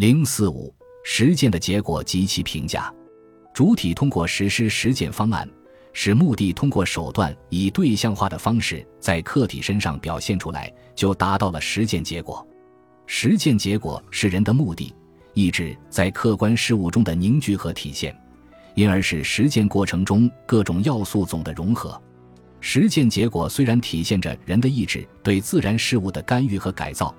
零四五实践的结果及其评价。主体通过实施实践方案，使目的通过手段以对象化的方式在客体身上表现出来，就达到了实践结果。实践结果是人的目的、意志在客观事物中的凝聚和体现，因而是实践过程中各种要素总的融合。实践结果虽然体现着人的意志对自然事物的干预和改造，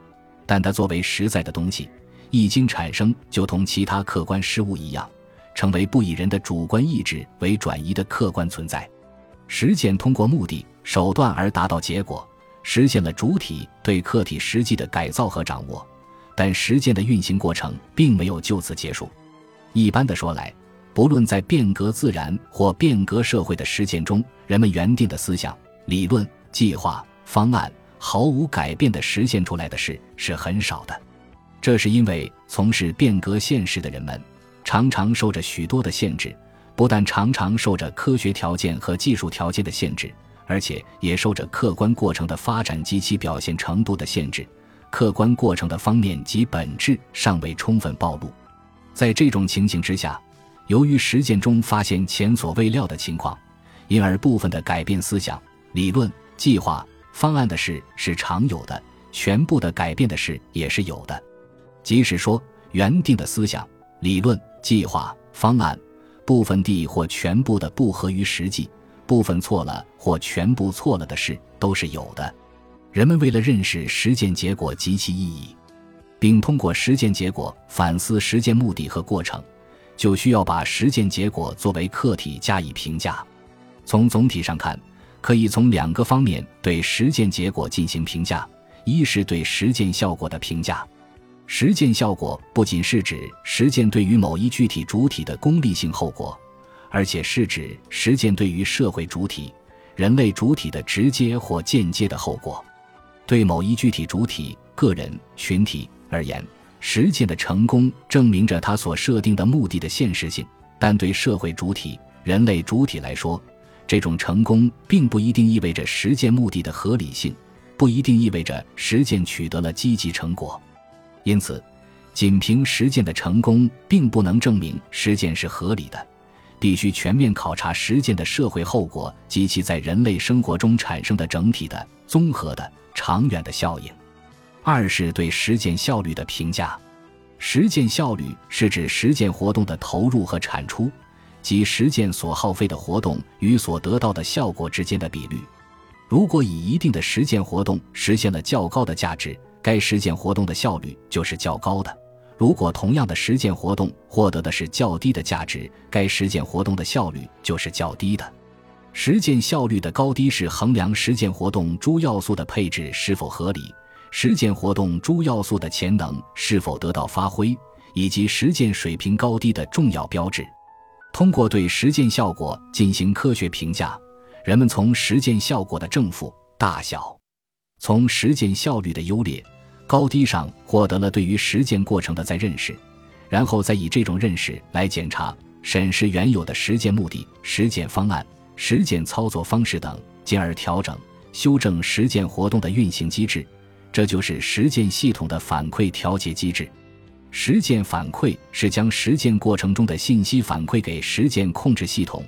但它作为实在的东西。一经产生，就同其他客观事物一样，成为不以人的主观意志为转移的客观存在。实践通过目的手段而达到结果，实现了主体对客体实际的改造和掌握。但实践的运行过程并没有就此结束。一般的说来，不论在变革自然或变革社会的实践中，人们原定的思想、理论、计划、方案毫无改变的实现出来的事是很少的。这是因为从事变革现实的人们，常常受着许多的限制，不但常常受着科学条件和技术条件的限制，而且也受着客观过程的发展及其表现程度的限制。客观过程的方面及本质尚未充分暴露。在这种情形之下，由于实践中发现前所未料的情况，因而部分的改变思想、理论、计划、方案的事是常有的，全部的改变的事也是有的。即使说原定的思想、理论、计划、方案部分地或全部的不合于实际，部分错了或全部错了的事都是有的。人们为了认识实践结果及其意义，并通过实践结果反思实践目的和过程，就需要把实践结果作为客体加以评价。从总体上看，可以从两个方面对实践结果进行评价：一是对实践效果的评价。实践效果不仅是指实践对于某一具体主体的功利性后果，而且是指实践对于社会主体、人类主体的直接或间接的后果。对某一具体主体、个人、群体而言，实践的成功证明着他所设定的目的的现实性；但对社会主体、人类主体来说，这种成功并不一定意味着实践目的的合理性，不一定意味着实践取得了积极成果。因此，仅凭实践的成功并不能证明实践是合理的，必须全面考察实践的社会后果及其在人类生活中产生的整体的、综合的、长远的效应。二是对实践效率的评价。实践效率是指实践活动的投入和产出，即实践所耗费的活动与所得到的效果之间的比率。如果以一定的实践活动实现了较高的价值，该实践活动的效率就是较高的。如果同样的实践活动获得的是较低的价值，该实践活动的效率就是较低的。实践效率的高低是衡量实践活动诸要素的配置是否合理，实践活动诸要素的潜能是否得到发挥，以及实践水平高低的重要标志。通过对实践效果进行科学评价，人们从实践效果的正负大小。从实践效率的优劣、高低上获得了对于实践过程的再认识，然后再以这种认识来检查、审视原有的实践目的、实践方案、实践操作方式等，进而调整、修正实践活动的运行机制。这就是实践系统的反馈调节机制。实践反馈是将实践过程中的信息反馈给实践控制系统，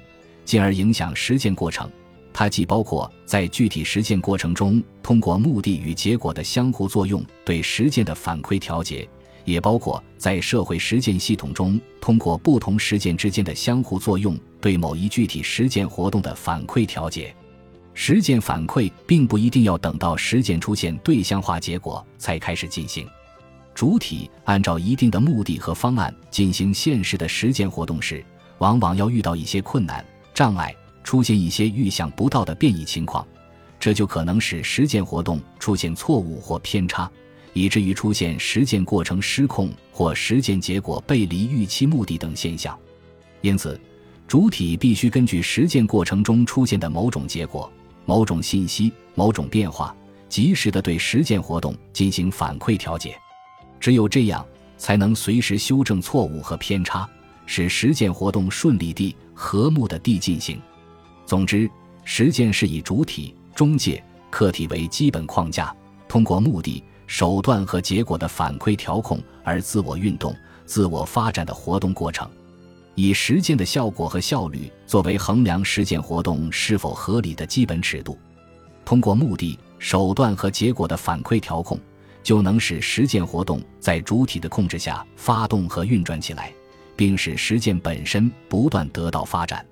进而影响实践过程。它既包括在具体实践过程中通过目的与结果的相互作用对实践的反馈调节，也包括在社会实践系统中通过不同实践之间的相互作用对某一具体实践活动的反馈调节。实践反馈并不一定要等到实践出现对象化结果才开始进行。主体按照一定的目的和方案进行现实的实践活动时，往往要遇到一些困难障碍。出现一些预想不到的变异情况，这就可能使实践活动出现错误或偏差，以至于出现实践过程失控或实践结果背离预期目的等现象。因此，主体必须根据实践过程中出现的某种结果、某种信息、某种变化，及时的对实践活动进行反馈调节。只有这样，才能随时修正错误和偏差，使实践活动顺利地、和睦的地进行。总之，实践是以主体、中介、客体为基本框架，通过目的、手段和结果的反馈调控而自我运动、自我发展的活动过程，以实践的效果和效率作为衡量实践活动是否合理的基本尺度。通过目的、手段和结果的反馈调控，就能使实践活动在主体的控制下发动和运转起来，并使实践本身不断得到发展。